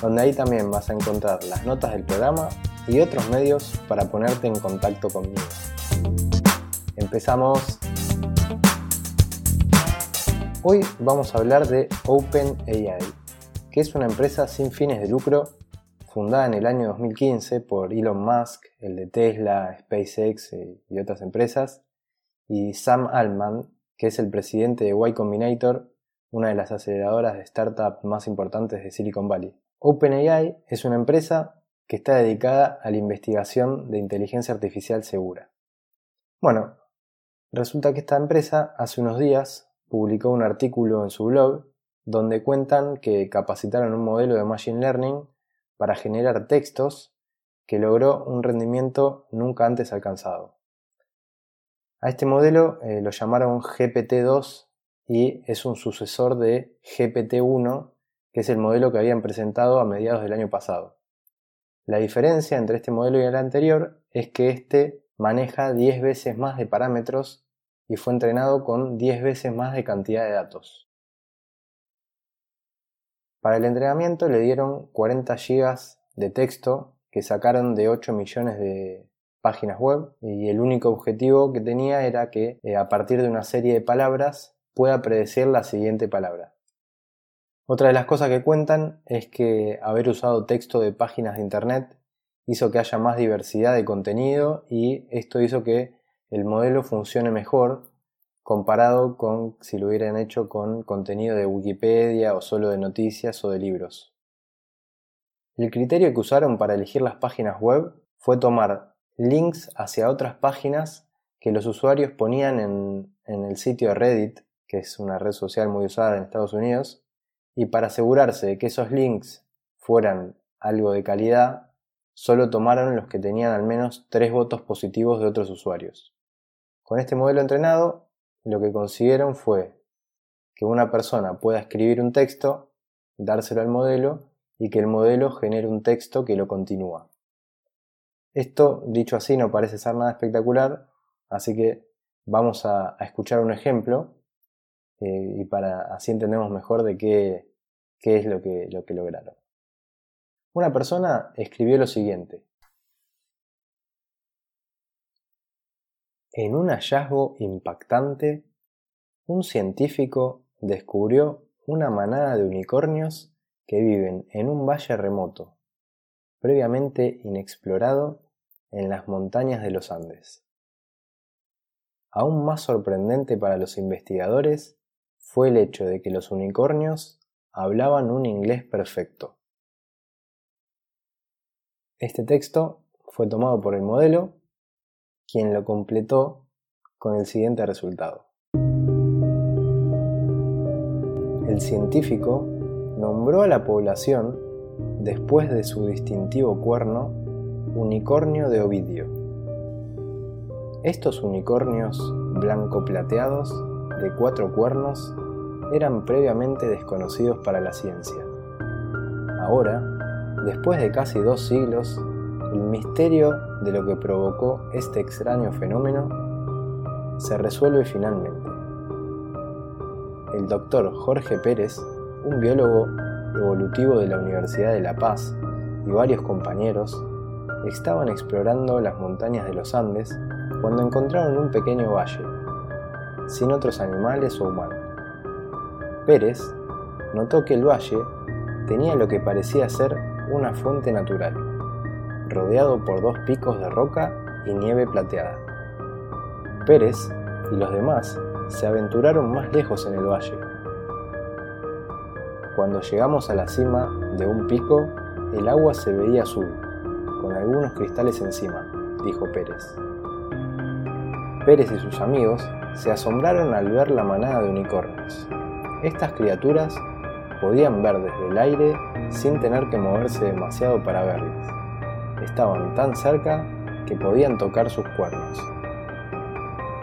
donde ahí también vas a encontrar las notas del programa y otros medios para ponerte en contacto conmigo. Empezamos. Hoy vamos a hablar de OpenAI, que es una empresa sin fines de lucro fundada en el año 2015 por Elon Musk, el de Tesla, SpaceX eh, y otras empresas, y Sam Altman, que es el presidente de Y Combinator, una de las aceleradoras de startup más importantes de Silicon Valley. OpenAI es una empresa que está dedicada a la investigación de inteligencia artificial segura. Bueno, resulta que esta empresa hace unos días publicó un artículo en su blog donde cuentan que capacitaron un modelo de Machine Learning para generar textos que logró un rendimiento nunca antes alcanzado. A este modelo eh, lo llamaron GPT-2 y es un sucesor de GPT-1 es el modelo que habían presentado a mediados del año pasado. La diferencia entre este modelo y el anterior es que este maneja 10 veces más de parámetros y fue entrenado con 10 veces más de cantidad de datos. Para el entrenamiento le dieron 40 GB de texto que sacaron de 8 millones de páginas web y el único objetivo que tenía era que eh, a partir de una serie de palabras pueda predecir la siguiente palabra. Otra de las cosas que cuentan es que haber usado texto de páginas de Internet hizo que haya más diversidad de contenido y esto hizo que el modelo funcione mejor comparado con si lo hubieran hecho con contenido de Wikipedia o solo de noticias o de libros. El criterio que usaron para elegir las páginas web fue tomar links hacia otras páginas que los usuarios ponían en, en el sitio Reddit, que es una red social muy usada en Estados Unidos, y para asegurarse de que esos links fueran algo de calidad, solo tomaron los que tenían al menos tres votos positivos de otros usuarios. Con este modelo entrenado, lo que consiguieron fue que una persona pueda escribir un texto, dárselo al modelo y que el modelo genere un texto que lo continúa. Esto, dicho así, no parece ser nada espectacular, así que vamos a, escuchar un ejemplo eh, y para así entendemos mejor de qué, qué es lo que, lo que lograron. Una persona escribió lo siguiente. En un hallazgo impactante, un científico descubrió una manada de unicornios que viven en un valle remoto, previamente inexplorado en las montañas de los Andes. Aún más sorprendente para los investigadores fue el hecho de que los unicornios hablaban un inglés perfecto. Este texto fue tomado por el modelo, quien lo completó con el siguiente resultado. El científico nombró a la población, después de su distintivo cuerno, unicornio de Ovidio. Estos unicornios blanco plateados de cuatro cuernos eran previamente desconocidos para la ciencia. Ahora, después de casi dos siglos, el misterio de lo que provocó este extraño fenómeno se resuelve finalmente. El doctor Jorge Pérez, un biólogo evolutivo de la Universidad de La Paz, y varios compañeros estaban explorando las montañas de los Andes cuando encontraron un pequeño valle, sin otros animales o humanos. Pérez notó que el valle tenía lo que parecía ser una fuente natural, rodeado por dos picos de roca y nieve plateada. Pérez y los demás se aventuraron más lejos en el valle. Cuando llegamos a la cima de un pico, el agua se veía azul, con algunos cristales encima, dijo Pérez. Pérez y sus amigos se asombraron al ver la manada de unicornios. Estas criaturas podían ver desde el aire sin tener que moverse demasiado para verlas. Estaban tan cerca que podían tocar sus cuernos.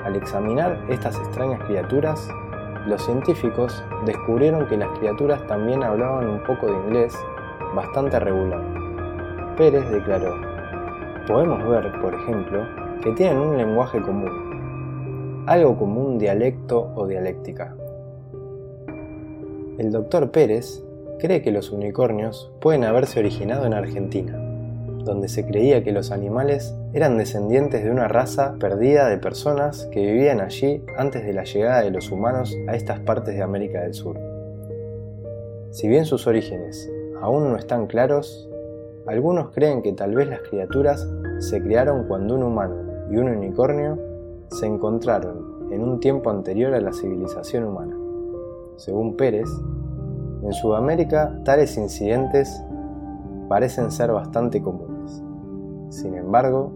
Al examinar estas extrañas criaturas, los científicos descubrieron que las criaturas también hablaban un poco de inglés bastante regular. Pérez declaró, podemos ver, por ejemplo, que tienen un lenguaje común, algo como un dialecto o dialéctica. El doctor Pérez cree que los unicornios pueden haberse originado en Argentina, donde se creía que los animales eran descendientes de una raza perdida de personas que vivían allí antes de la llegada de los humanos a estas partes de América del Sur. Si bien sus orígenes aún no están claros, algunos creen que tal vez las criaturas se crearon cuando un humano y un unicornio se encontraron en un tiempo anterior a la civilización humana. Según Pérez, en Sudamérica tales incidentes parecen ser bastante comunes. Sin embargo,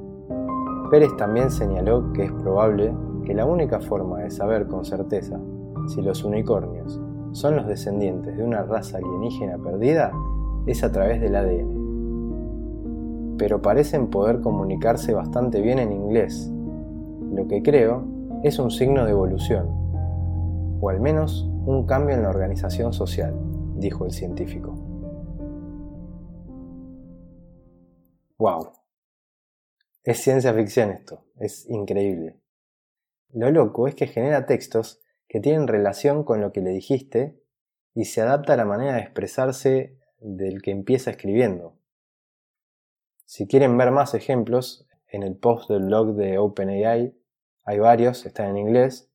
Pérez también señaló que es probable que la única forma de saber con certeza si los unicornios son los descendientes de una raza alienígena perdida es a través del ADN. Pero parecen poder comunicarse bastante bien en inglés, lo que creo es un signo de evolución, o al menos un cambio en la organización social, dijo el científico. ¡Wow! Es ciencia ficción esto, es increíble. Lo loco es que genera textos que tienen relación con lo que le dijiste y se adapta a la manera de expresarse del que empieza escribiendo. Si quieren ver más ejemplos, en el post del blog de OpenAI hay varios, están en inglés,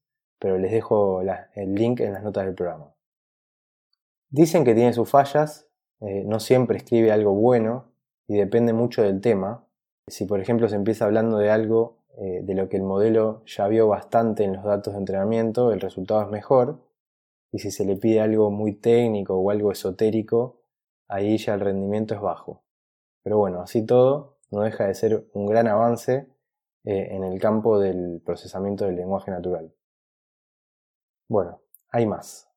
pero les dejo el link en las notas del programa. Dicen que tiene sus fallas, eh, no siempre escribe algo bueno y depende mucho del tema. Si por ejemplo se empieza hablando de algo eh, de lo que el modelo ya vio bastante en los datos de entrenamiento, el resultado es mejor. Y si se le pide algo muy técnico o algo esotérico, ahí ya el rendimiento es bajo. Pero bueno, así todo, no deja de ser un gran avance eh, en el campo del procesamiento del lenguaje natural. Bueno, hay más.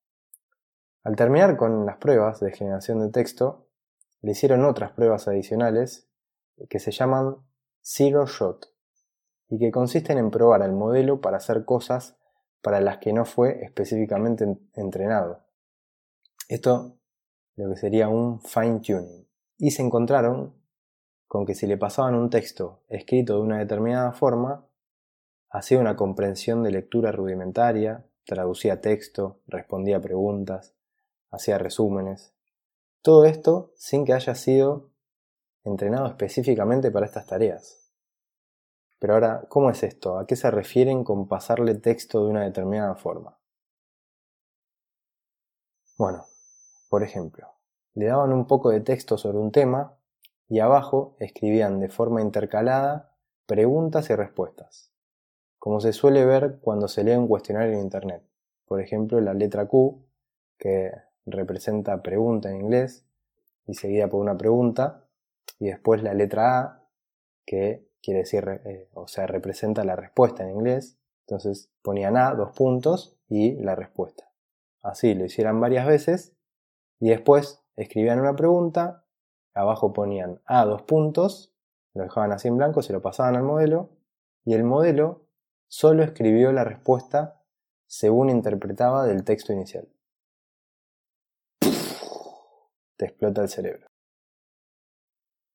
Al terminar con las pruebas de generación de texto, le hicieron otras pruebas adicionales que se llaman Zero Shot y que consisten en probar al modelo para hacer cosas para las que no fue específicamente entrenado. Esto lo que sería un fine tuning. Y se encontraron con que si le pasaban un texto escrito de una determinada forma, hacía una comprensión de lectura rudimentaria, traducía texto, respondía preguntas, hacía resúmenes. Todo esto sin que haya sido entrenado específicamente para estas tareas. Pero ahora, ¿cómo es esto? ¿A qué se refieren con pasarle texto de una determinada forma? Bueno, por ejemplo, le daban un poco de texto sobre un tema y abajo escribían de forma intercalada preguntas y respuestas, como se suele ver cuando se lee un cuestionario en Internet. Por ejemplo, la letra Q, que representa pregunta en inglés y seguida por una pregunta y después la letra A que quiere decir, eh, o sea, representa la respuesta en inglés. Entonces ponían A, dos puntos y la respuesta. Así lo hicieran varias veces y después escribían una pregunta, abajo ponían A, dos puntos, lo dejaban así en blanco, se lo pasaban al modelo y el modelo solo escribió la respuesta según interpretaba del texto inicial te explota el cerebro.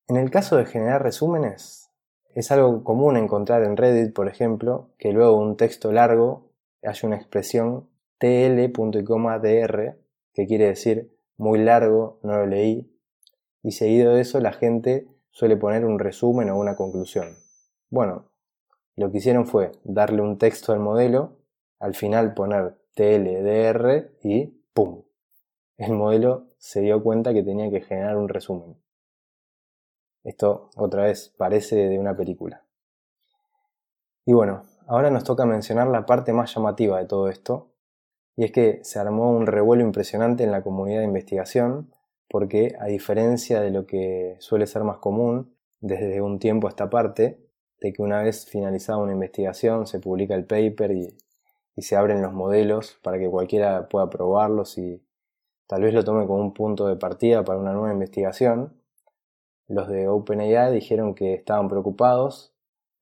En el caso de generar resúmenes, es algo común encontrar en Reddit, por ejemplo, que luego de un texto largo haya una expresión tl.dr, que quiere decir muy largo, no lo leí, y seguido de eso la gente suele poner un resumen o una conclusión. Bueno, lo que hicieron fue darle un texto al modelo, al final poner tldr y ¡pum! El modelo se dio cuenta que tenía que generar un resumen. Esto otra vez parece de una película. Y bueno, ahora nos toca mencionar la parte más llamativa de todo esto, y es que se armó un revuelo impresionante en la comunidad de investigación, porque a diferencia de lo que suele ser más común desde un tiempo a esta parte, de que una vez finalizada una investigación se publica el paper y, y se abren los modelos para que cualquiera pueda probarlos y tal vez lo tome como un punto de partida para una nueva investigación. Los de OpenAI dijeron que estaban preocupados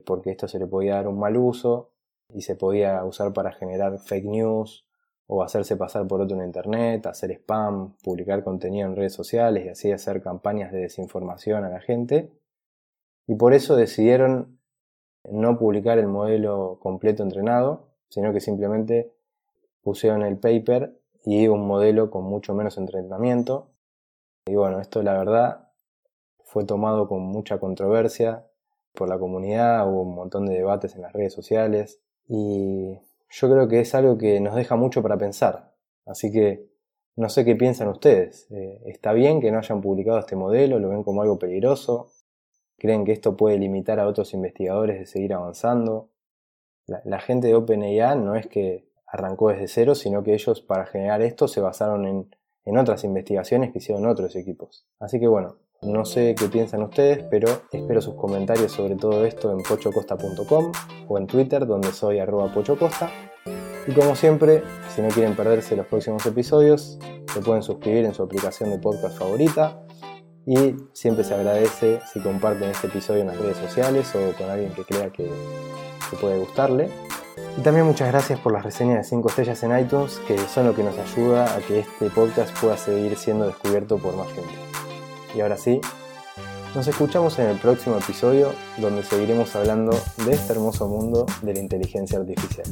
porque esto se le podía dar un mal uso y se podía usar para generar fake news o hacerse pasar por otro en internet, hacer spam, publicar contenido en redes sociales y así hacer campañas de desinformación a la gente. Y por eso decidieron no publicar el modelo completo entrenado, sino que simplemente pusieron el paper y un modelo con mucho menos entrenamiento. Y bueno, esto la verdad fue tomado con mucha controversia por la comunidad, hubo un montón de debates en las redes sociales y yo creo que es algo que nos deja mucho para pensar. Así que no sé qué piensan ustedes. Eh, ¿Está bien que no hayan publicado este modelo? ¿Lo ven como algo peligroso? ¿Creen que esto puede limitar a otros investigadores de seguir avanzando? La, gente de OpenAI no es que arrancó desde cero, sino que ellos para generar esto se basaron en, en otras investigaciones que hicieron otros equipos. Así que bueno, no sé qué piensan ustedes, pero espero sus comentarios sobre todo esto en pochocosta.com o en Twitter, donde soy arroba pochocosta. Y como siempre, si no quieren perderse los próximos episodios, se pueden suscribir en su aplicación de podcast favorita. Y siempre se agradece si comparten este episodio en las redes sociales o con alguien que crea que, que puede gustarle. Y también muchas gracias por las reseñas de 5 estrellas en iTunes, que son lo que nos ayuda a que este podcast pueda seguir siendo descubierto por más gente. Y ahora sí, nos escuchamos en el próximo episodio donde seguiremos hablando de este hermoso mundo de la inteligencia artificial.